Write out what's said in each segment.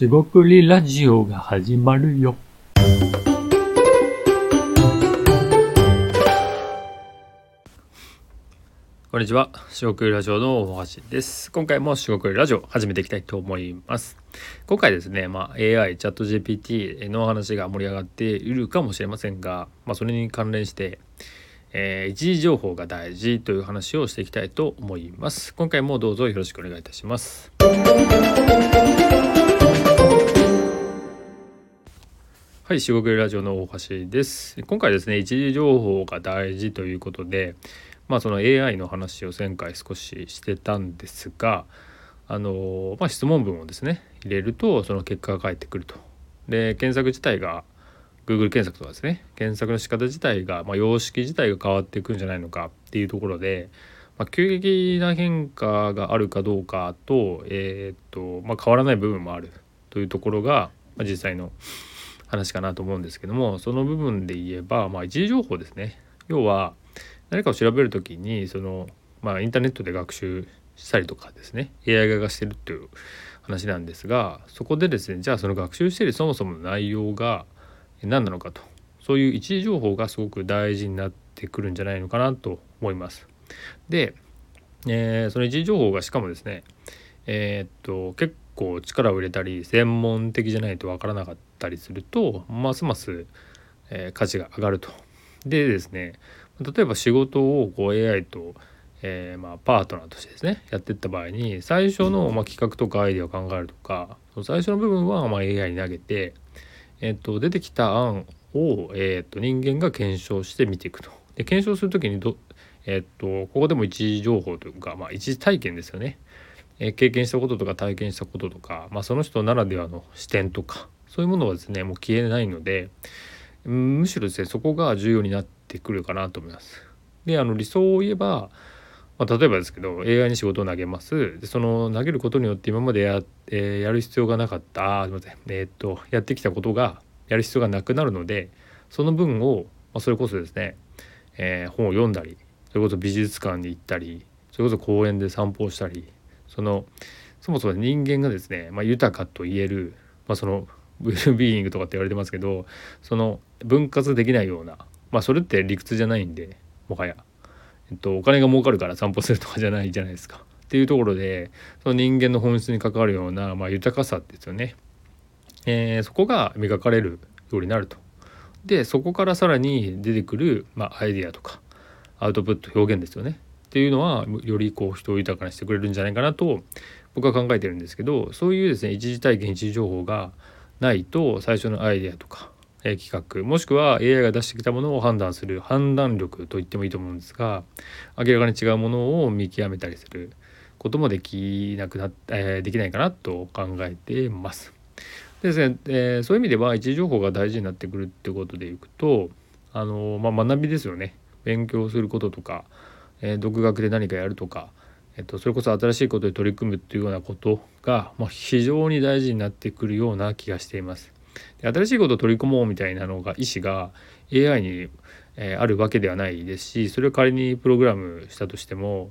しごくりラジオが始まるよ。こんにちは。しごくりラジオの大橋です。今回もしごくりラジオ始めていきたいと思います。今回ですね、まあ、AI、チャット GPT の話が盛り上がっているかもしれませんが、まあ、それに関連して、えー、一時情報が大事という話をしていきたいと思います。今回もどうぞよろしくお願いいたします。はい、四国ラジオの大橋です。今回ですね、一時情報が大事ということで、まあその AI の話を前回少ししてたんですが、あのまあ、質問文をですね入れるとその結果が返ってくると。で検索自体が Google 検索とかですね検索の仕方自体が、まあ、様式自体が変わっていくんじゃないのかっていうところで、まあ、急激な変化があるかどうかと,、えー、っとま、変わらない部分もあるというところが、まあ、実際の話かなと思うんですけどもその部分で言えば、まあ、一時情報ですね。要は何かを調べる時にその、まあ、インターネットで学習したりとかですね。AI 化がしてるっていう話なんですがそこでですねじゃあその学習してるそもそもの内容が何なのかと。そういう一時情報がすごく大事になってくるんじゃないのかなと思います。で、えー、その一時情報がしかもですねえー、っと結構力を入れたり専門的じゃないとわからなかったたりするとますます、え、価値が上がると。でですね例えば仕事をこう AI と、えー、まあ、パートナーとしてですねやっていった場合に最初の、まあ、企画とかアイデアを考えるとか最初の部分は、まあ、AI に投げて、えーと、出てきた案を、えーと、人間が検証して見ていくと。で検証する時にど、えーと、ここでも一時情報というか、まあ、一時体験ですよね。え経験したこととか体験したこととか、まあ、その人ならではの視点とかそういうものはですねもう消えないのでむしろですねそこが重要になってくるかなと思います。であの理想を言えば、まあ、例えばですけど AI に仕事を投げますでその投げることによって今までや,、えー、やる必要がなかったあすいませんえー、っとやってきたことがやる必要がなくなるのでその分を、まあ、それこそですね、えー、本を読んだりそれこそ美術館に行ったりそれこそ公園で散歩をしたりそのそもそも人間がですね、まあ、豊かと言える、まあ、そのウェルビーイングとかって言われてますけどその分割できないようなまあそれって理屈じゃないんでもはや、えっと、お金が儲かるから散歩するとかじゃないじゃないですか。っていうところでその人間の本質に関わるような、まあ、豊かさですよね、えー、そこが磨かれるようになると。でそこからさらに出てくる、まあ、アイデアとかアウトプット表現ですよねっていうのはよりこう人を豊かにしてくれるんじゃないかなと僕は考えてるんですけどそういうですね一時体験一時情報がないと最初のアイデアとか、え企画もしくは AI が出してきたものを判断する判断力と言ってもいいと思うんですが明らかに違うものを見極めたりすることもできなくなっ、えー、できないかなと考えてます。でですね、えー、そういう意味では一時情報が大事になってくるってことでいくとあの、まあ、学びですよね勉強することとかえー、独学で何かやるとか、えっと、それこそ新しいことで取り組むっていうようなことが、まあ、非常に大事になってくるような気がしています。で新しいことを取り込もうみたいなのが意思が AI に、えー、あるわけではないですしそれを仮にプログラムしたとしても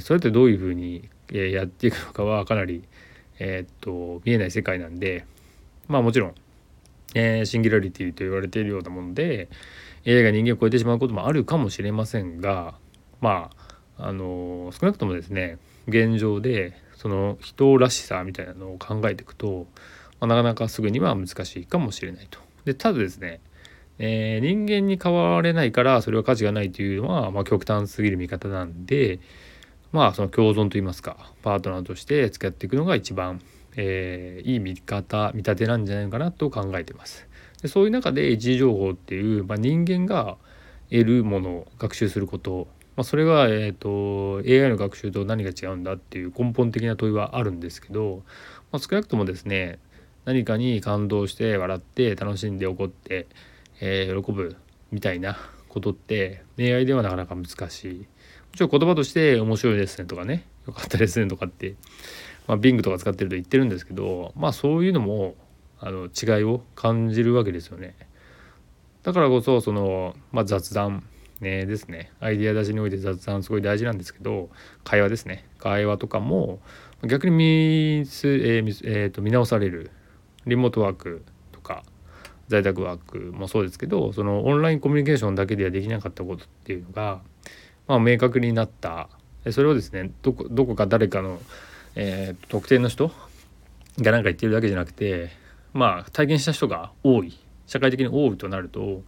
それってどういうふうに、え、やっていくのかはかなり、えー、っと見えない世界なんでまあもちろん、えー、シンギュラリティと言われているようなもので AI が人間を超えてしまうこともあるかもしれませんがまああの少なくともですね現状でその人らしさみたいなのを考えていくと、まあ、なかなかすぐには難しいかもしれないと。でただですね、えー、人間に変われないからそれは価値がないというのは、まあ、極端すぎる見方なんでまあその共存といいますかパートナーとして付き合っていくのが一番、えー、いい見方見立てなんじゃないかなと考えてます。でそういう中で一時情報っていう、まあ、人間が得るものを学習することまあ、それが、えーと、AI の学習と何が違うんだっていう根本的な問いはあるんですけど、まあ、少なくともですね何かに感動して笑って楽しんで怒って、えー、喜ぶみたいなことって AI ではなかなか難しい。もちろん言葉として面白いですねとかねよかったですねとかって、まあ、Bing とか使ってると言ってるんですけどまあそういうのもあの違いを感じるわけですよね。だからこそその、まあ、雑談ねですね。アイデア出しにおいて雑談すごい大事なんですけど会話ですね。会話とかも逆に見す、えーえー、と見直される。リモートワークとか在宅ワークもそうですけどそのオンラインコミュニケーションだけではできなかったことっていうのが、まあ、明確になった。それをですねどこどこか誰かの、えー、特定の人が何か言ってるだけじゃなくてまあ体験した人が多い。社会的に多いとなると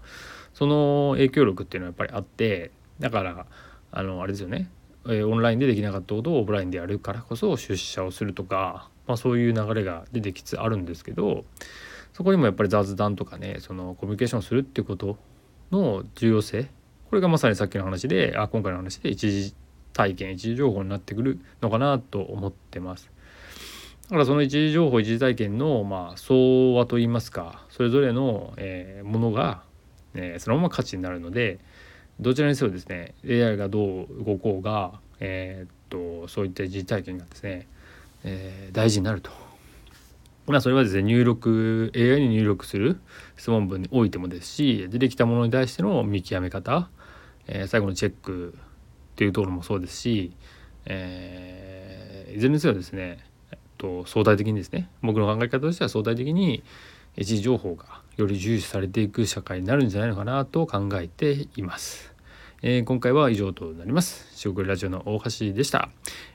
その影響力っていうのはやっぱりあってだからあのあれですよね、えオンラインでできなかったことをオフラインでやるからこそ出社をするとか、まあ、そういう流れが出てきつつあるんですけどそこにもやっぱり雑談とかねそのコミュニケーションするっていうことの重要性これがまさにさっきの話であ今回の話で一時体験一時情報になってくるのかなと思ってます。だからその一時情報一時体験のまあ相和といいますかそれぞれの、えー、ものが、えー、そのまま価値になるのでどちらにせよですね AI がどう動こうが、えー、っとそういった一時体験がですね、えー、大事になると。まあそれはですね入力 AI に入力する質問文においてもですし出てきたものに対しての見極め方、えー、最後のチェックっていうところもそうですし、えー、いずれにせよですね、えっと、相対的にですね僕の考え方としては相対的に位置情報がより重視されていく社会になるんじゃないのかなと考えています。えー、今回は以上となります。四国ラジオの大橋でした。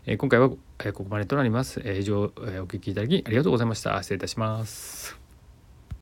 えー、今回は、え、ここまでとなります。え以上、えお聞きいただきありがとうございました。失礼いたします。